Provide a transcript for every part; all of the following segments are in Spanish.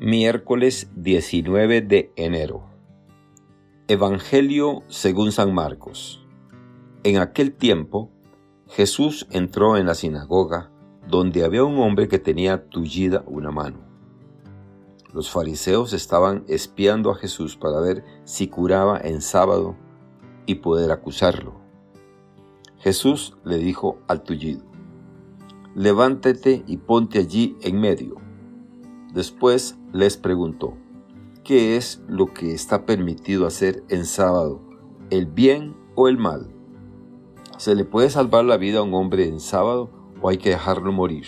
Miércoles 19 de enero. Evangelio según San Marcos. En aquel tiempo, Jesús entró en la sinagoga donde había un hombre que tenía tullida una mano. Los fariseos estaban espiando a Jesús para ver si curaba en sábado y poder acusarlo. Jesús le dijo al tullido, levántate y ponte allí en medio. Después les preguntó, ¿qué es lo que está permitido hacer en sábado, el bien o el mal? ¿Se le puede salvar la vida a un hombre en sábado o hay que dejarlo morir?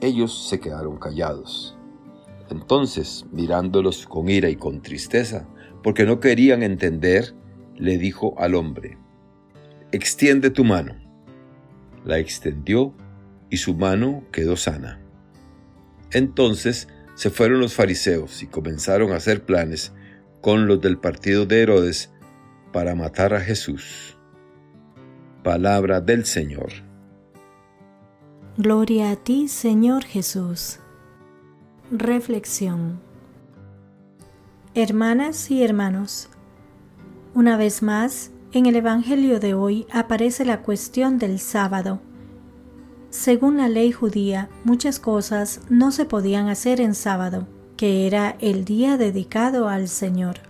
Ellos se quedaron callados. Entonces, mirándolos con ira y con tristeza, porque no querían entender, le dijo al hombre, extiende tu mano. La extendió y su mano quedó sana. Entonces se fueron los fariseos y comenzaron a hacer planes con los del partido de Herodes para matar a Jesús. Palabra del Señor. Gloria a ti, Señor Jesús. Reflexión. Hermanas y hermanos, una vez más, en el Evangelio de hoy aparece la cuestión del sábado según la ley judía, muchas cosas no se podían hacer en sábado, que era el día dedicado al Señor.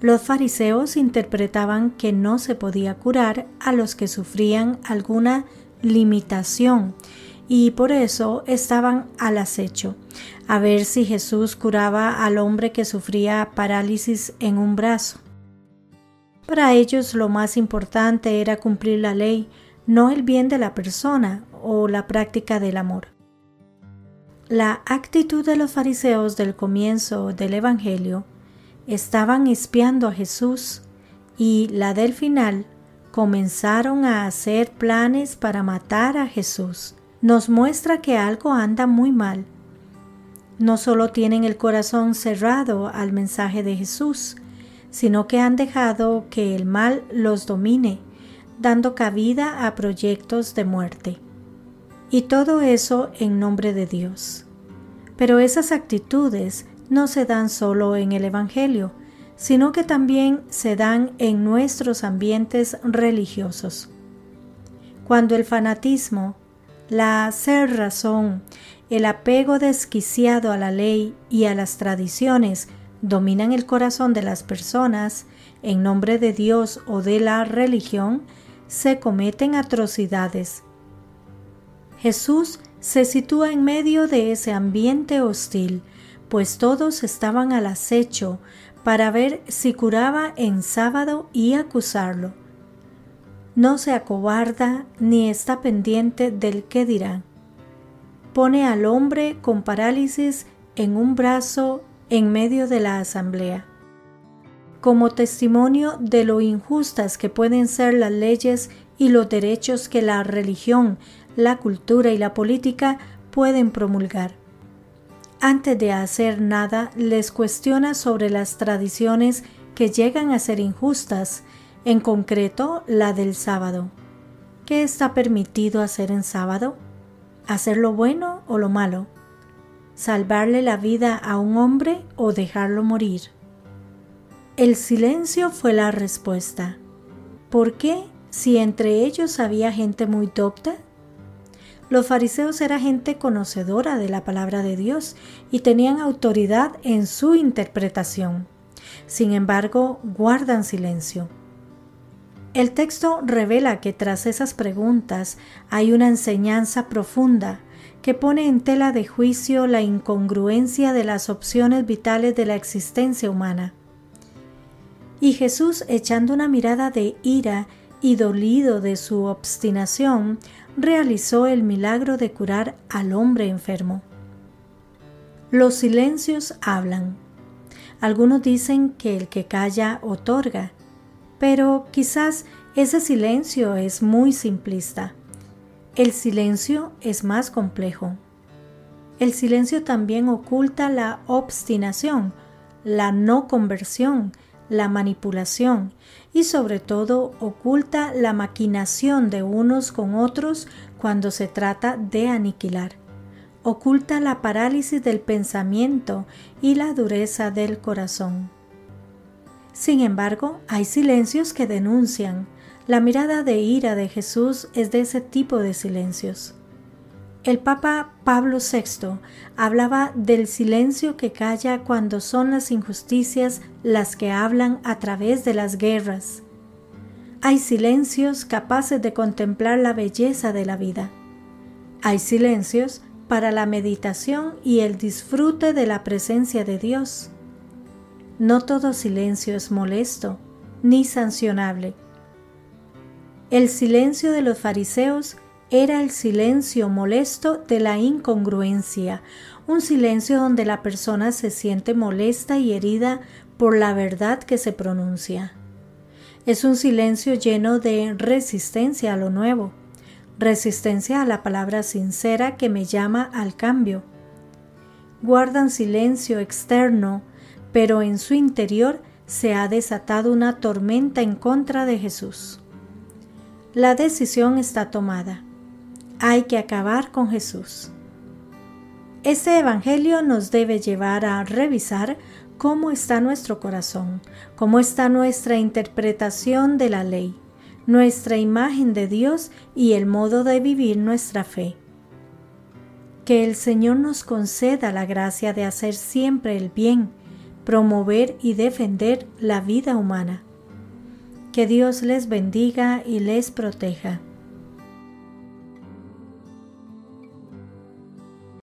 Los fariseos interpretaban que no se podía curar a los que sufrían alguna limitación y por eso estaban al acecho, a ver si Jesús curaba al hombre que sufría parálisis en un brazo. Para ellos lo más importante era cumplir la ley, no el bien de la persona o la práctica del amor. La actitud de los fariseos del comienzo del Evangelio estaban espiando a Jesús y la del final comenzaron a hacer planes para matar a Jesús. Nos muestra que algo anda muy mal. No solo tienen el corazón cerrado al mensaje de Jesús, sino que han dejado que el mal los domine, dando cabida a proyectos de muerte. Y todo eso en nombre de Dios. Pero esas actitudes no se dan solo en el Evangelio, sino que también se dan en nuestros ambientes religiosos. Cuando el fanatismo, la ser razón, el apego desquiciado a la ley y a las tradiciones dominan el corazón de las personas en nombre de Dios o de la religión, se cometen atrocidades Jesús se sitúa en medio de ese ambiente hostil, pues todos estaban al acecho para ver si curaba en sábado y acusarlo. No se acobarda ni está pendiente del qué dirán. Pone al hombre con parálisis en un brazo en medio de la asamblea. Como testimonio de lo injustas que pueden ser las leyes y los derechos que la religión la cultura y la política pueden promulgar. Antes de hacer nada, les cuestiona sobre las tradiciones que llegan a ser injustas, en concreto la del sábado. ¿Qué está permitido hacer en sábado? ¿Hacer lo bueno o lo malo? ¿Salvarle la vida a un hombre o dejarlo morir? El silencio fue la respuesta. ¿Por qué si entre ellos había gente muy docta? Los fariseos eran gente conocedora de la palabra de Dios y tenían autoridad en su interpretación. Sin embargo, guardan silencio. El texto revela que tras esas preguntas hay una enseñanza profunda que pone en tela de juicio la incongruencia de las opciones vitales de la existencia humana. Y Jesús, echando una mirada de ira y dolido de su obstinación, realizó el milagro de curar al hombre enfermo. Los silencios hablan. Algunos dicen que el que calla otorga, pero quizás ese silencio es muy simplista. El silencio es más complejo. El silencio también oculta la obstinación, la no conversión, la manipulación y sobre todo oculta la maquinación de unos con otros cuando se trata de aniquilar. oculta la parálisis del pensamiento y la dureza del corazón. Sin embargo, hay silencios que denuncian. La mirada de ira de Jesús es de ese tipo de silencios. El Papa Pablo VI hablaba del silencio que calla cuando son las injusticias las que hablan a través de las guerras. Hay silencios capaces de contemplar la belleza de la vida. Hay silencios para la meditación y el disfrute de la presencia de Dios. No todo silencio es molesto ni sancionable. El silencio de los fariseos era el silencio molesto de la incongruencia, un silencio donde la persona se siente molesta y herida por la verdad que se pronuncia. Es un silencio lleno de resistencia a lo nuevo, resistencia a la palabra sincera que me llama al cambio. Guardan silencio externo pero en su interior se ha desatado una tormenta en contra de Jesús. La decisión está tomada. Hay que acabar con Jesús. Este Evangelio nos debe llevar a revisar cómo está nuestro corazón, cómo está nuestra interpretación de la ley, nuestra imagen de Dios y el modo de vivir nuestra fe. Que el Señor nos conceda la gracia de hacer siempre el bien, promover y defender la vida humana. Que Dios les bendiga y les proteja.